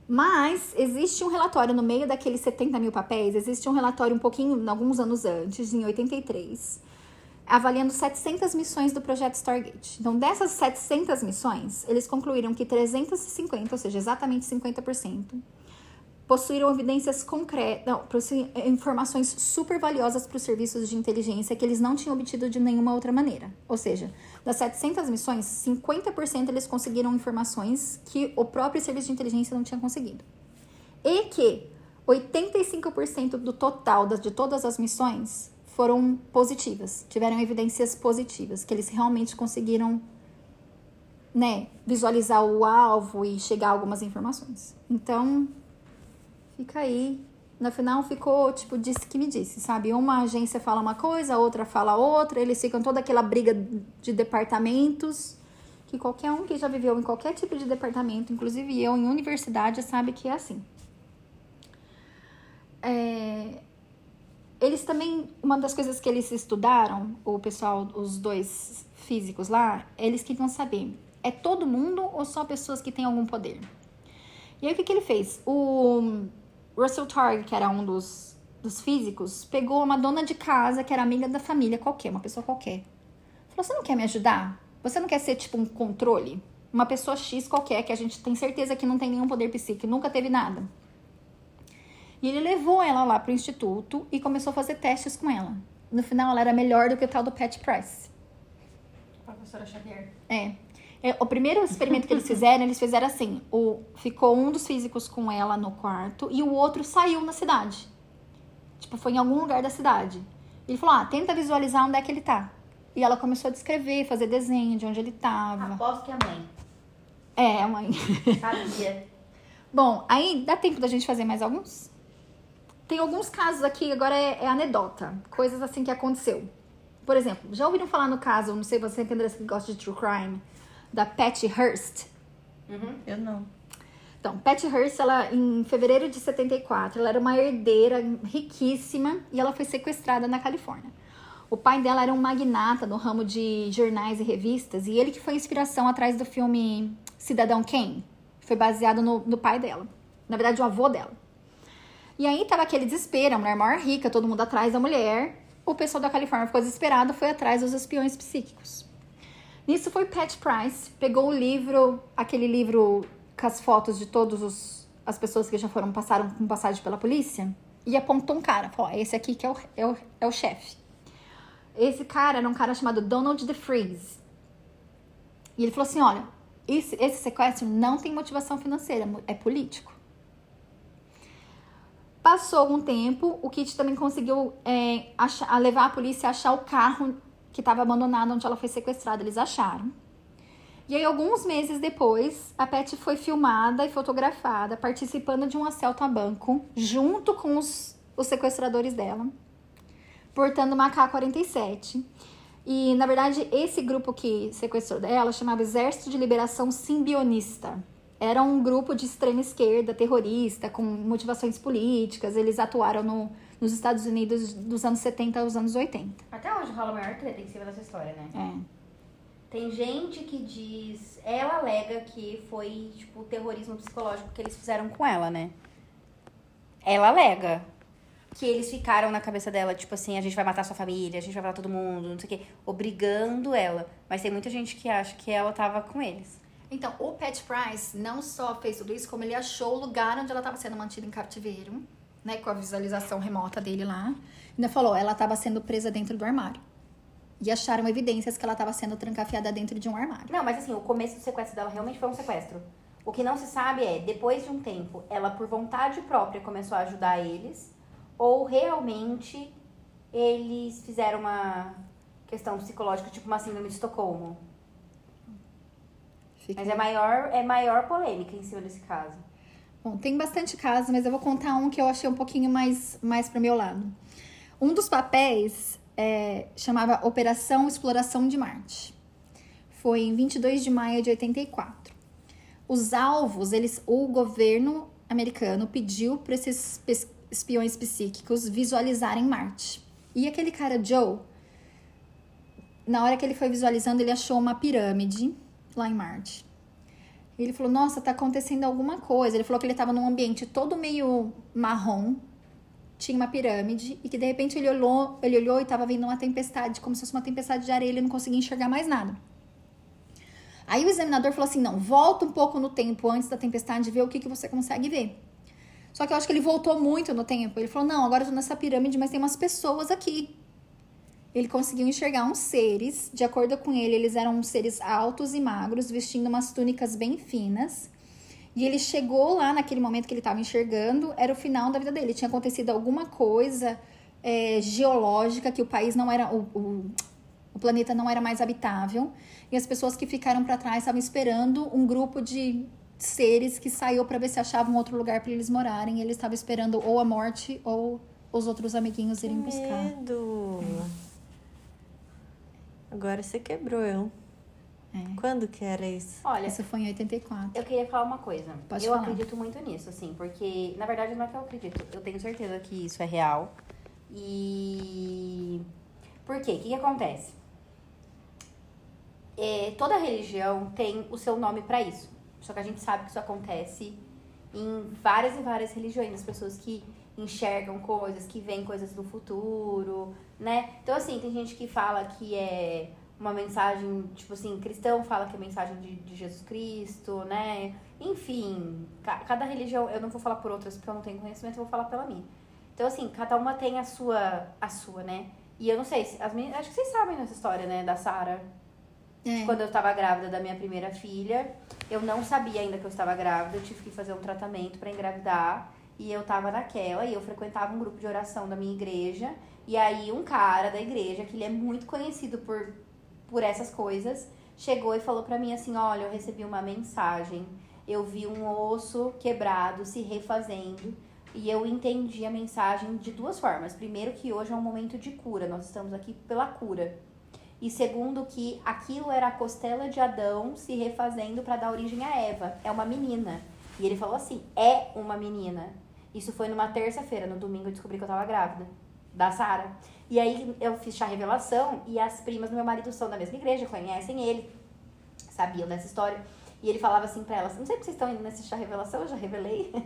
Mas existe um relatório no meio daqueles 70 mil papéis, existe um relatório um pouquinho, alguns anos antes, em 83, avaliando 700 missões do projeto Stargate. Então, dessas 700 missões, eles concluíram que 350, ou seja, exatamente 50%, possuíram evidências concretas, informações super valiosas para os serviços de inteligência que eles não tinham obtido de nenhuma outra maneira. Ou seja, das 700 missões, 50% eles conseguiram informações que o próprio serviço de inteligência não tinha conseguido. E que 85% do total de todas as missões foram positivas, tiveram evidências positivas, que eles realmente conseguiram né, visualizar o alvo e chegar a algumas informações. Então, fica aí. No final ficou, tipo, disse que me disse, sabe? Uma agência fala uma coisa, a outra fala outra, eles ficam toda aquela briga de departamentos, que qualquer um que já viveu em qualquer tipo de departamento, inclusive eu em universidade, sabe que é assim. É, eles também, uma das coisas que eles estudaram, o pessoal, os dois físicos lá, eles queriam saber, é todo mundo ou só pessoas que têm algum poder? E aí o que, que ele fez? O Russell Targ, que era um dos, dos físicos, pegou uma dona de casa que era amiga da família qualquer, uma pessoa qualquer. Falou: Você não quer me ajudar? Você não quer ser tipo um controle? Uma pessoa X qualquer que a gente tem certeza que não tem nenhum poder psíquico, nunca teve nada. E ele levou ela lá pro instituto e começou a fazer testes com ela. No final, ela era melhor do que o tal do Pat Price. Professora Xavier. É. É, O primeiro experimento que eles fizeram, eles fizeram assim: o, ficou um dos físicos com ela no quarto e o outro saiu na cidade. Tipo, foi em algum lugar da cidade. Ele falou: ah, tenta visualizar onde é que ele tá. E ela começou a descrever, fazer desenho de onde ele tava. Aposto que a mãe. É, mãe. Sabia. Bom, aí dá tempo da gente fazer mais alguns? Tem alguns casos aqui, agora é, é anedota. Coisas assim que aconteceu. Por exemplo, já ouviram falar no caso, não sei você que Andressa, que gosta de true crime, da Patty Hearst? Eu não. Então, Patty Hearst, ela, em fevereiro de 74, ela era uma herdeira riquíssima e ela foi sequestrada na Califórnia. O pai dela era um magnata no ramo de jornais e revistas e ele que foi a inspiração atrás do filme Cidadão Kane. Foi baseado no, no pai dela. Na verdade, o avô dela. E aí tava aquele desespero, a mulher maior rica, todo mundo atrás da mulher. O pessoal da Califórnia ficou desesperado, foi atrás dos espiões psíquicos. Nisso foi Pat Price, pegou o livro, aquele livro com as fotos de todas as pessoas que já foram, passaram com passagem pela polícia, e apontou um cara, falou, esse aqui que é o, é o, é o chefe. Esse cara era um cara chamado Donald DeFreeze. E ele falou assim, olha, esse, esse sequestro não tem motivação financeira, é político. Passou algum tempo, o Kit também conseguiu é, achar- levar a polícia a achar o carro que estava abandonado onde ela foi sequestrada. Eles acharam. E aí, alguns meses depois, a Pat foi filmada e fotografada participando de um assalto a banco, junto com os, os sequestradores dela, portando uma AK-47. E, na verdade, esse grupo que sequestrou dela chamava Exército de Liberação Simbionista. Era um grupo de extrema esquerda, terrorista, com motivações políticas. Eles atuaram no, nos Estados Unidos dos anos 70 aos anos 80. Até hoje rola a maior treta em cima dessa história, né? É. Tem gente que diz. Ela alega que foi, tipo, terrorismo psicológico que eles fizeram com ela, né? Ela alega que eles ficaram na cabeça dela, tipo assim, a gente vai matar sua família, a gente vai matar todo mundo, não sei o quê, obrigando ela. Mas tem muita gente que acha que ela tava com eles. Então, o Pat Price não só fez tudo isso, como ele achou o lugar onde ela estava sendo mantida em cativeiro, né? Com a visualização remota dele lá. Ainda falou, ela estava sendo presa dentro do armário. E acharam evidências que ela estava sendo trancafiada dentro de um armário. Não, mas assim, o começo do sequestro dela realmente foi um sequestro. O que não se sabe é, depois de um tempo, ela por vontade própria começou a ajudar eles, ou realmente eles fizeram uma questão psicológica, tipo uma síndrome de Estocolmo. Fica- Mas é maior, é maior polêmica em cima desse caso. Bom, tem bastante casos, mas eu vou contar um que eu achei um pouquinho mais, mais pro meu lado. Um dos papéis é, chamava Operação Exploração de Marte. Foi em 22 de maio de 84. Os alvos, eles, o governo americano pediu para esses espiões psíquicos visualizarem Marte. E aquele cara Joe, na hora que ele foi visualizando, ele achou uma pirâmide lá em Marte. Ele falou: Nossa, tá acontecendo alguma coisa. Ele falou que ele tava num ambiente todo meio marrom, tinha uma pirâmide, e que de repente ele olhou, ele olhou e tava vindo uma tempestade, como se fosse uma tempestade de areia, ele não conseguia enxergar mais nada. Aí o examinador falou assim: Não, volta um pouco no tempo antes da tempestade e vê o que, que você consegue ver. Só que eu acho que ele voltou muito no tempo. Ele falou: Não, agora eu tô nessa pirâmide, mas tem umas pessoas aqui. Ele conseguiu enxergar uns seres, de acordo com ele, eles eram seres altos e magros, vestindo umas túnicas bem finas. E ele chegou lá naquele momento que ele estava enxergando, era o final da vida dele. Tinha acontecido alguma coisa é, geológica que o país não era. O, o, O planeta não era mais habitável e as pessoas que ficaram para trás estavam esperando um grupo de seres que saiu para ver se achavam um outro lugar para eles morarem. E eles estavam esperando ou a morte ou os outros amiguinhos irem buscar. Medo. Agora você quebrou eu. É. Quando que era isso? Olha, Isso foi em 84. eu queria falar uma coisa. Pode eu falar. acredito muito nisso, assim, porque, na verdade, não é que eu acredito. Eu tenho certeza que isso é real. E. Por quê? O que, que acontece? É, toda religião tem o seu nome pra isso. Só que a gente sabe que isso acontece em várias e várias religiões. As pessoas que enxergam coisas, que veem coisas do futuro, né? Então, assim, tem gente que fala que é uma mensagem, tipo assim, cristão fala que é mensagem de, de Jesus Cristo, né? Enfim, ca- cada religião, eu não vou falar por outras porque eu não tenho conhecimento, eu vou falar pela minha. Então, assim, cada uma tem a sua, a sua, né? E eu não sei, se- as meninas, acho que vocês sabem dessa história, né, da Sara. É. Quando eu tava grávida da minha primeira filha, eu não sabia ainda que eu estava grávida, eu tive que fazer um tratamento pra engravidar. E eu tava naquela, e eu frequentava um grupo de oração da minha igreja. E aí um cara da igreja, que ele é muito conhecido por, por essas coisas, chegou e falou pra mim assim: Olha, eu recebi uma mensagem. Eu vi um osso quebrado se refazendo. E eu entendi a mensagem de duas formas. Primeiro, que hoje é um momento de cura, nós estamos aqui pela cura. E segundo, que aquilo era a costela de Adão se refazendo para dar origem a Eva. É uma menina. E ele falou assim: é uma menina. Isso foi numa terça-feira. No domingo eu descobri que eu tava grávida. Da Sara. E aí eu fiz chá revelação e as primas do meu marido são da mesma igreja, conhecem ele, sabiam dessa história. E ele falava assim pra elas: Não sei porque vocês estão indo nesse chá revelação, eu já revelei.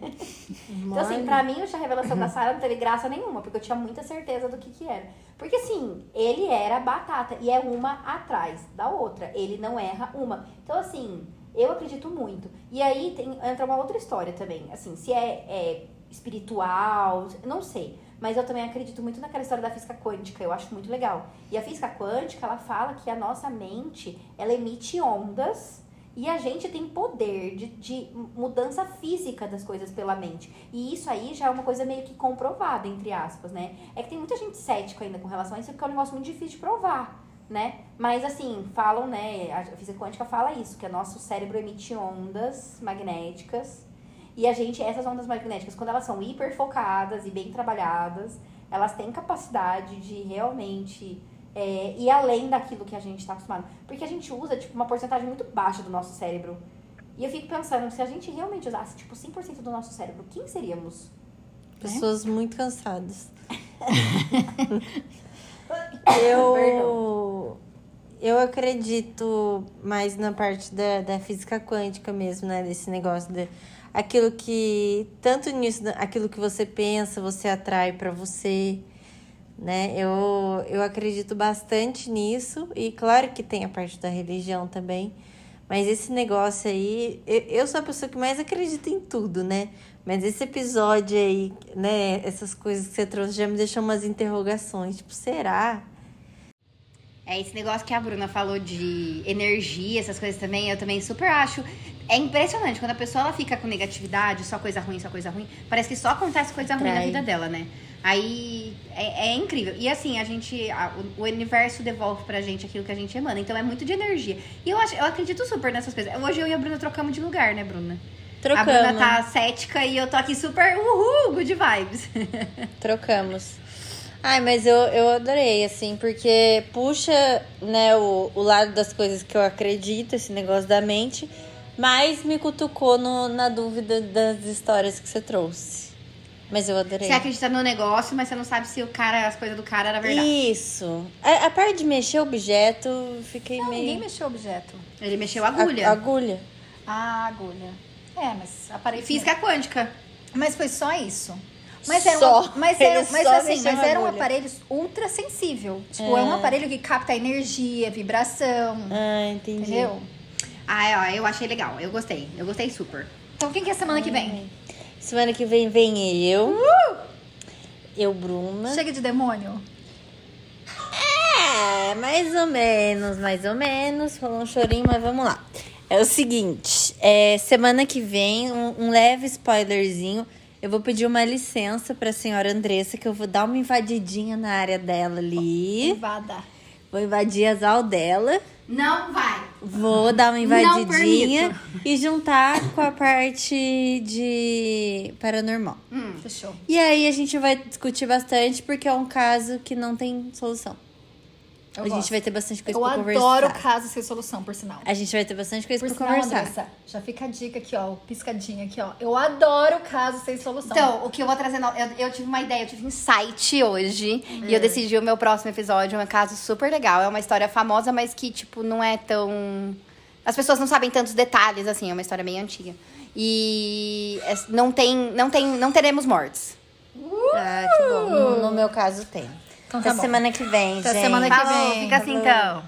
Então, assim, pra mim, o chá revelação da Sarah não teve graça nenhuma, porque eu tinha muita certeza do que que era. Porque, assim, ele era batata, e é uma atrás da outra. Ele não erra uma. Então, assim, eu acredito muito. E aí tem, entra uma outra história também. Assim, se é, é espiritual, não sei. Mas eu também acredito muito naquela história da física quântica, eu acho muito legal. E a física quântica, ela fala que a nossa mente, ela emite ondas e a gente tem poder de, de mudança física das coisas pela mente. E isso aí já é uma coisa meio que comprovada, entre aspas, né? É que tem muita gente cética ainda com relação a isso, porque é um negócio muito difícil de provar, né? Mas assim, falam, né? A física quântica fala isso, que o nosso cérebro emite ondas magnéticas. E a gente, essas ondas magnéticas, quando elas são hiperfocadas e bem trabalhadas, elas têm capacidade de realmente é, ir além daquilo que a gente está acostumado. Porque a gente usa, tipo, uma porcentagem muito baixa do nosso cérebro. E eu fico pensando, se a gente realmente usasse, tipo, 100% do nosso cérebro, quem seríamos? Pessoas muito cansadas. Perdão. eu, eu acredito mais na parte da, da física quântica mesmo, né? Desse negócio de aquilo que tanto nisso, aquilo que você pensa, você atrai para você, né? Eu, eu acredito bastante nisso e claro que tem a parte da religião também. Mas esse negócio aí, eu, eu sou a pessoa que mais acredita em tudo, né? Mas esse episódio aí, né? Essas coisas que você trouxe já me deixou umas interrogações. Tipo, será? É esse negócio que a Bruna falou de energia, essas coisas também, eu também super acho. É impressionante, quando a pessoa ela fica com negatividade, só coisa ruim, só coisa ruim, parece que só acontece coisa ruim na vida dela, né? Aí é, é incrível. E assim, a gente. a- o, o universo devolve pra gente aquilo que a gente emana. Então é muito de energia. E eu, acho, eu acredito super nessas coisas. Hoje eu e a Bruna trocamos de lugar, né, Bruna? Trocamos. A Bruna tá cética e eu tô aqui super uhul, good vibes. Trocamos. Ai, mas eu, eu adorei, assim, porque puxa, né, o, o lado das coisas que eu acredito, esse negócio da mente, mas me cutucou no, na dúvida das histórias que você trouxe. Mas eu adorei. Você acredita no negócio, mas você não sabe se o cara, as coisas do cara era verdade. Isso. A, a parte de mexer objeto, fiquei Não, meio. ninguém mexeu o objeto. Ele mexeu a agulha. A- agulha. A agulha. É, mas aparelho Física quântica. Mas foi só isso. Mas era Só. um, mas era, mas assim, mas era um aparelho ultra sensível. Tipo, é. um aparelho que capta energia, vibração, Ah, entendi. entendeu? Ah, eu achei legal. Eu gostei. Eu gostei super. Então quem que é semana que vem? Semana que vem vem eu. Eu, Bruna. Chega de demônio. É, mais ou menos, mais ou menos. Rolou um chorinho, mas vamos lá. É o seguinte, é, semana que vem, um, um leve spoilerzinho. Eu vou pedir uma licença pra senhora Andressa, que eu vou dar uma invadidinha na área dela ali. Invada. Vou invadir as al dela. Não vai. Vou dar uma invadidinha e juntar com a parte de paranormal. Hum. Fechou. E aí a gente vai discutir bastante porque é um caso que não tem solução. Eu a gente gosto. vai ter bastante coisa Eu pra conversar. adoro caso sem solução, por sinal. A gente vai ter bastante coisa Por pra sinal, conversar. Andressa, já fica a dica aqui, ó, piscadinha aqui, ó. Eu adoro caso sem solução. Então, o que eu vou trazer. Eu, eu tive uma ideia, eu tive um insight hoje. E eu decidi o meu próximo episódio. É um caso super legal. É uma história famosa, mas que, tipo, não é tão. As pessoas não sabem tantos detalhes, assim. É uma história bem antiga. E é- não tem. Não tem. Não teremos mortes. Ah, que bom. No, no meu caso tem. Então tá Até bom. semana que vem, Até gente. semana que Falou, vem. fica assim então.